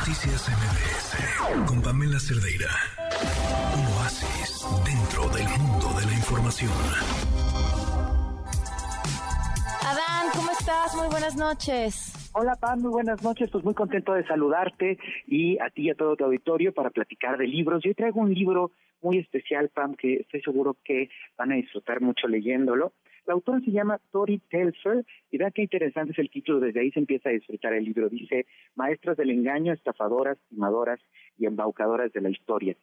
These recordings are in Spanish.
Noticias MBS con Pamela Cerdeira. Un oasis dentro del mundo de la información. Adán, ¿cómo estás? Muy buenas noches. Hola Pam, muy buenas noches, pues muy contento de saludarte y a ti y a todo tu auditorio para platicar de libros. Yo traigo un libro muy especial, Pam, que estoy seguro que van a disfrutar mucho leyéndolo. La autora se llama Tori Telfer y vea qué interesante es el título, desde ahí se empieza a disfrutar el libro. Dice, Maestras del engaño, estafadoras, timadoras y embaucadoras de la historia.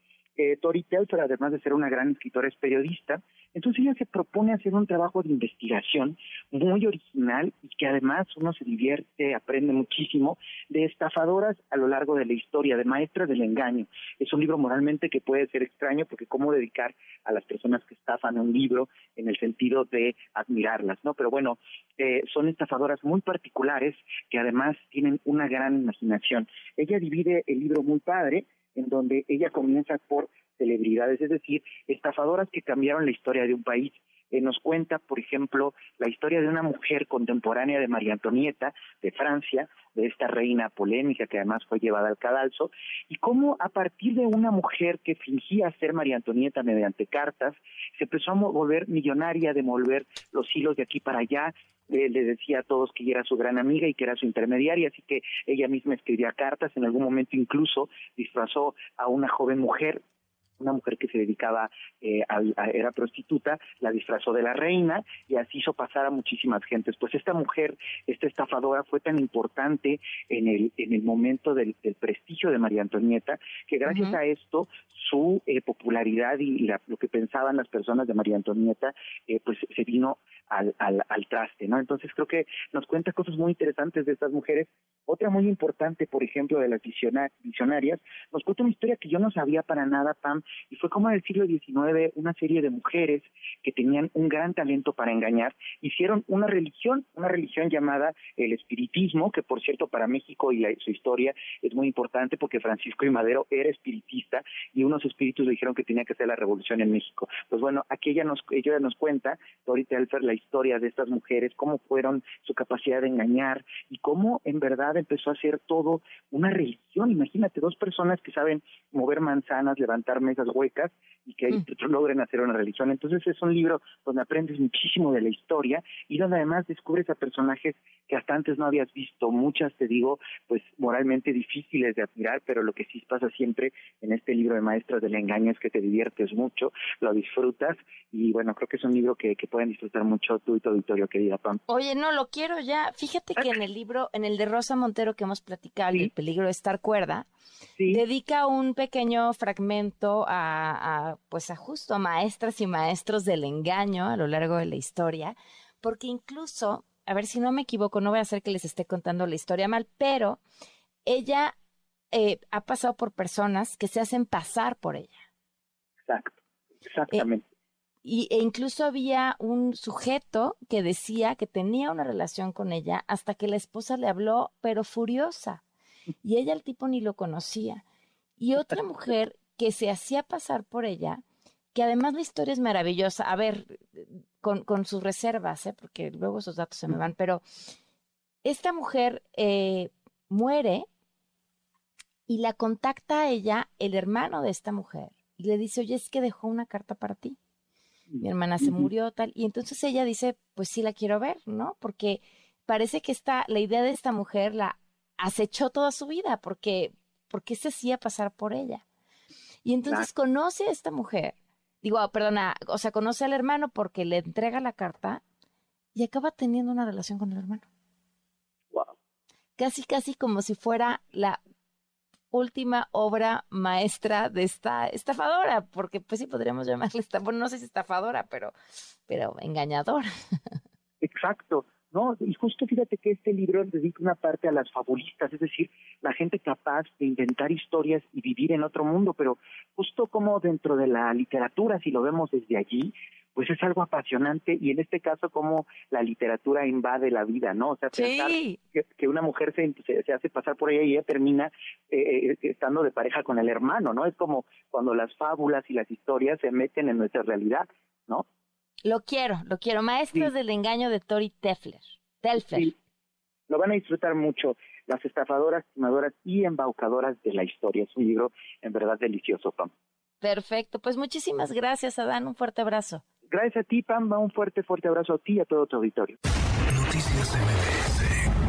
Tori Telfer, además de ser una gran escritora, es periodista. Entonces ella se propone hacer un trabajo de investigación muy original y que además uno se divierte, aprende muchísimo de estafadoras a lo largo de la historia, de maestras del engaño. Es un libro moralmente que puede ser extraño porque cómo dedicar a las personas que estafan un libro en el sentido de admirarlas, ¿no? Pero bueno, eh, son estafadoras muy particulares que además tienen una gran imaginación. Ella divide el libro muy padre en donde ella comienza por celebridades, es decir, estafadoras que cambiaron la historia de un país. Eh, nos cuenta, por ejemplo, la historia de una mujer contemporánea de María Antonieta, de Francia, de esta reina polémica que además fue llevada al cadalso, y cómo a partir de una mujer que fingía ser María Antonieta mediante cartas, se empezó a volver millonaria, de mover los hilos de aquí para allá, eh, le decía a todos que ella era su gran amiga y que era su intermediaria, así que ella misma escribía cartas, en algún momento incluso disfrazó a una joven mujer una mujer que se dedicaba eh, a, era prostituta, la disfrazó de la reina y así hizo pasar a muchísimas gentes. Pues esta mujer, esta estafadora, fue tan importante en el en el momento del, prestigio de María Antonieta que gracias a esto su eh, popularidad y lo que pensaban las personas de María Antonieta, eh, pues se vino al, al, al traste, ¿no? Entonces creo que nos cuenta cosas muy interesantes de estas mujeres. Otra muy importante, por ejemplo, de las visionarias, nos cuenta una historia que yo no sabía para nada, Pam, y fue como en el siglo XIX una serie de mujeres que tenían un gran talento para engañar, hicieron una religión, una religión llamada el espiritismo, que por cierto para México y su historia es muy importante porque Francisco y Madero era espiritista y unos espíritus le dijeron que tenía que hacer la revolución en México. Pues bueno, aquí ella nos, ella nos cuenta, Dorita Elfer, la historia de estas mujeres, cómo fueron su capacidad de engañar y cómo en verdad empezó a ser todo una religión. Imagínate, dos personas que saben mover manzanas, levantar mesas huecas y que mm. logren hacer una religión. Entonces es un libro donde aprendes muchísimo de la historia y donde además descubres a personajes que hasta antes no habías visto, muchas te digo, pues moralmente difíciles de admirar, pero lo que sí pasa siempre en este libro de Maestras del Engaño es que te diviertes mucho, lo disfrutas y bueno, creo que es un libro que, que pueden disfrutar mucho tú y tu auditorio, querida Pam. Oye, no, lo quiero ya. Fíjate que en el libro, en el de Rosa Montero que hemos platicado, El peligro de estar cuerda, dedica un pequeño fragmento a, a, pues a justo a maestras y maestros del engaño a lo largo de la historia, porque incluso, a ver si no me equivoco, no voy a hacer que les esté contando la historia mal, pero ella eh, ha pasado por personas que se hacen pasar por ella. Exacto, exactamente. y, e incluso había un sujeto que decía que tenía una relación con ella hasta que la esposa le habló, pero furiosa. Y ella el tipo ni lo conocía. Y otra mujer que se hacía pasar por ella, que además la historia es maravillosa. A ver, con, con sus reservas, ¿eh? porque luego esos datos se me van, pero esta mujer eh, muere y la contacta a ella el hermano de esta mujer y le dice, oye, es que dejó una carta para ti. Mi hermana se murió, tal. Y entonces ella dice, pues sí la quiero ver, ¿no? Porque parece que esta, la idea de esta mujer la acechó toda su vida, porque, porque se hacía pasar por ella. Y entonces conoce a esta mujer, digo, perdona, o sea, conoce al hermano porque le entrega la carta y acaba teniendo una relación con el hermano. Casi, casi como si fuera la última obra maestra de esta estafadora, porque pues sí podríamos llamarle esta, bueno, no sé si estafadora, pero, pero engañadora. Exacto. No, y justo fíjate que este libro dedica una parte a las fabulistas, es decir, la gente capaz de inventar historias y vivir en otro mundo, pero justo como dentro de la literatura, si lo vemos desde allí, pues es algo apasionante y en este caso como la literatura invade la vida, ¿no? O sea, pensar que, una mujer se, se, hace pasar por ella y ella termina eh, eh, estando de pareja con el hermano, ¿no? Es como cuando las fábulas y las historias se meten en nuestra realidad, ¿no? Lo quiero, lo quiero. Maestros del engaño de Tori Tefler. Telfer. Lo van a disfrutar mucho. Las estafadoras, timadoras y embaucadoras de la historia. Es un libro en verdad delicioso, Pam. Perfecto, pues muchísimas gracias, Adán. Un fuerte abrazo. Gracias a ti, Pam. Un fuerte, fuerte abrazo a ti y a todo tu auditorio. Noticias MBS